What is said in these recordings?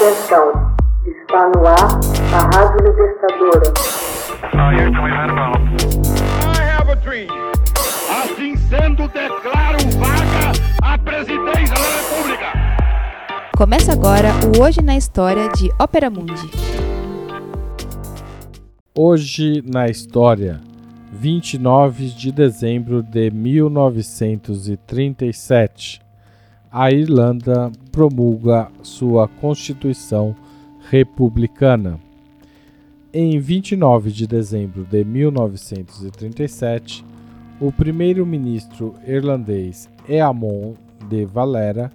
Atenção, está no ar a Rádio Libertadora. Assim sendo, declaro vaga a presidência da República. Começa agora o Hoje na História de Ópera Mundi. Hoje na História, 29 de dezembro de 1937 a Irlanda promulga sua Constituição Republicana. Em 29 de dezembro de 1937, o primeiro-ministro irlandês Eamon de Valera,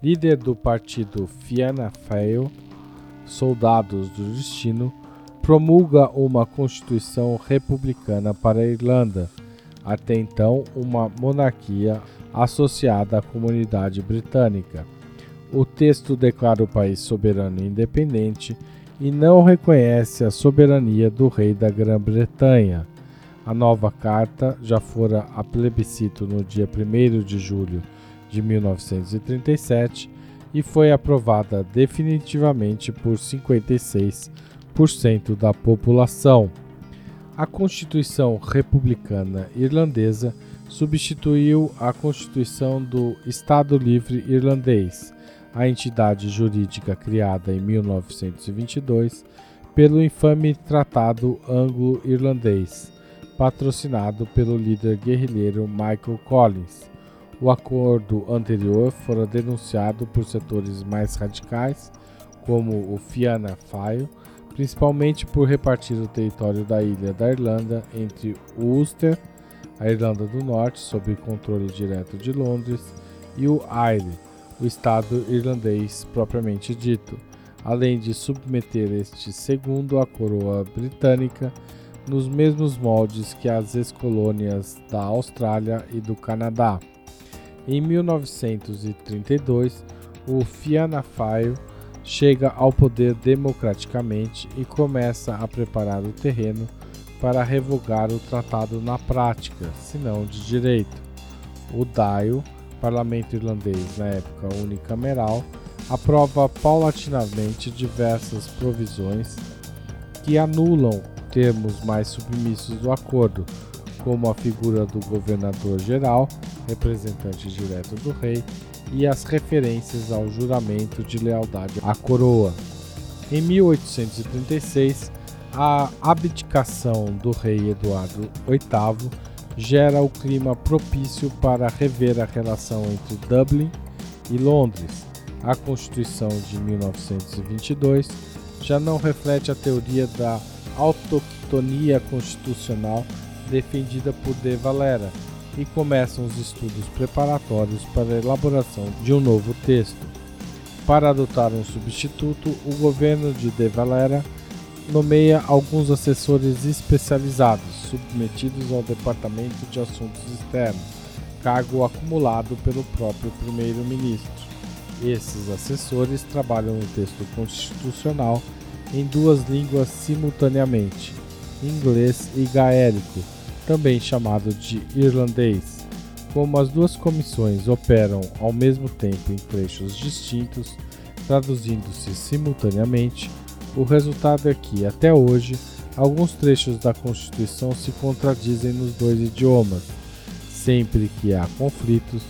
líder do partido Fianna Fáil, Soldados do Destino, promulga uma Constituição republicana para a Irlanda, até então uma monarquia associada à comunidade britânica. O texto declara o país soberano e independente e não reconhece a soberania do rei da Grã-Bretanha. A nova carta já fora a plebiscito no dia 1 de julho de 1937 e foi aprovada definitivamente por 56% da população. A Constituição Republicana Irlandesa substituiu a Constituição do Estado Livre Irlandês, a entidade jurídica criada em 1922 pelo infame Tratado Anglo-Irlandês, patrocinado pelo líder guerrilheiro Michael Collins. O acordo anterior fora denunciado por setores mais radicais, como o Fianna Fáil, principalmente por repartir o território da ilha da Irlanda entre o Ulster a Irlanda do Norte, sob controle direto de Londres, e o Eire, o Estado irlandês propriamente dito, além de submeter este segundo à coroa britânica nos mesmos moldes que as ex-colônias da Austrália e do Canadá. Em 1932, o Fianna Fáil chega ao poder democraticamente e começa a preparar o terreno para revogar o tratado na prática, se não de direito. O Dáil, parlamento irlandês na época unicameral, aprova paulatinamente diversas provisões que anulam termos mais submissos do acordo, como a figura do governador-geral, representante direto do rei, e as referências ao juramento de lealdade à coroa. Em 1836, a abdicação do rei Eduardo VIII gera o clima propício para rever a relação entre Dublin e Londres. A Constituição de 1922 já não reflete a teoria da autoctonia constitucional defendida por De Valera e começam os estudos preparatórios para a elaboração de um novo texto. Para adotar um substituto, o governo de De Valera nomeia alguns assessores especializados, submetidos ao Departamento de Assuntos Externos, cargo acumulado pelo próprio primeiro-ministro. Esses assessores trabalham no texto constitucional em duas línguas simultaneamente, inglês e gaélico, também chamado de irlandês. Como as duas comissões operam ao mesmo tempo em trechos distintos, traduzindo-se simultaneamente, o resultado é que, até hoje, alguns trechos da Constituição se contradizem nos dois idiomas. Sempre que há conflitos,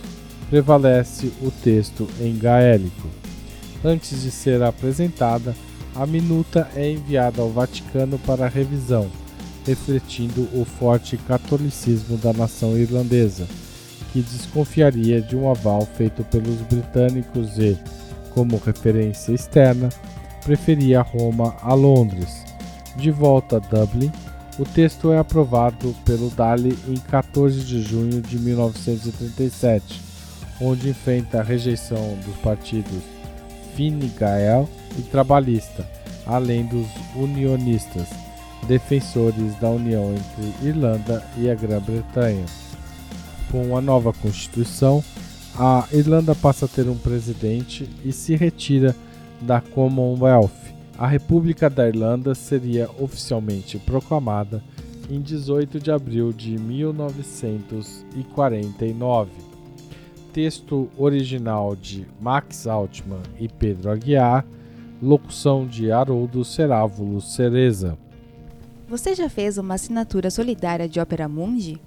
prevalece o texto em gaélico. Antes de ser apresentada, a minuta é enviada ao Vaticano para revisão, refletindo o forte catolicismo da nação irlandesa, que desconfiaria de um aval feito pelos britânicos e, como referência externa, preferia Roma a Londres. De volta a Dublin, o texto é aprovado pelo Dáli em 14 de junho de 1937, onde enfrenta a rejeição dos partidos Fine Gael e Trabalhista, além dos unionistas, defensores da união entre Irlanda e a Grã-Bretanha. Com a nova Constituição, a Irlanda passa a ter um presidente e se retira da Commonwealth. A República da Irlanda seria oficialmente proclamada em 18 de abril de 1949. Texto original de Max Altman e Pedro Aguiar, Locução de Haroldo Cerávulo Cereza. Você já fez uma assinatura solidária de Opera Mundi?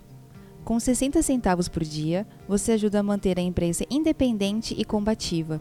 Com 60 centavos por dia, você ajuda a manter a imprensa independente e combativa.